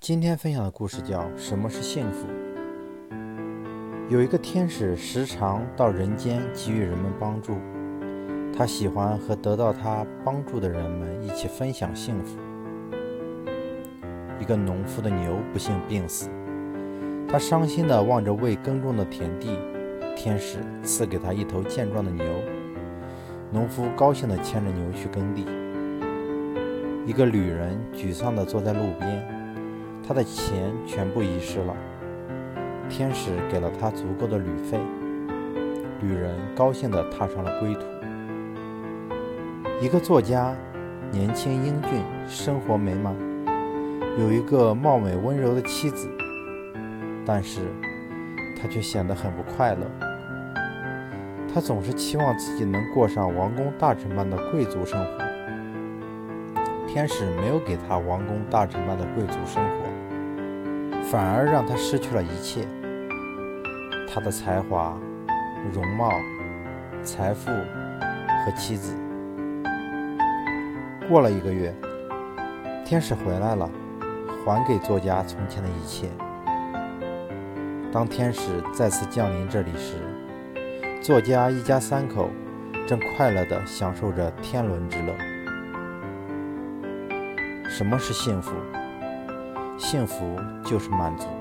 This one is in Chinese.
今天分享的故事叫《什么是幸福》。有一个天使时常到人间给予人们帮助，他喜欢和得到他帮助的人们一起分享幸福。一个农夫的牛不幸病死，他伤心地望着未耕种的田地，天使赐给他一头健壮的牛，农夫高兴地牵着牛去耕地。一个旅人沮丧地坐在路边，他的钱全部遗失了。天使给了他足够的旅费，旅人高兴地踏上了归途。一个作家，年轻英俊，生活美满，有一个貌美温柔的妻子，但是他却显得很不快乐。他总是期望自己能过上王公大臣般的贵族生活。天使没有给他王公大臣般的贵族生活，反而让他失去了一切。他的才华、容貌、财富和妻子。过了一个月，天使回来了，还给作家从前的一切。当天使再次降临这里时，作家一家三口正快乐地享受着天伦之乐。什么是幸福？幸福就是满足。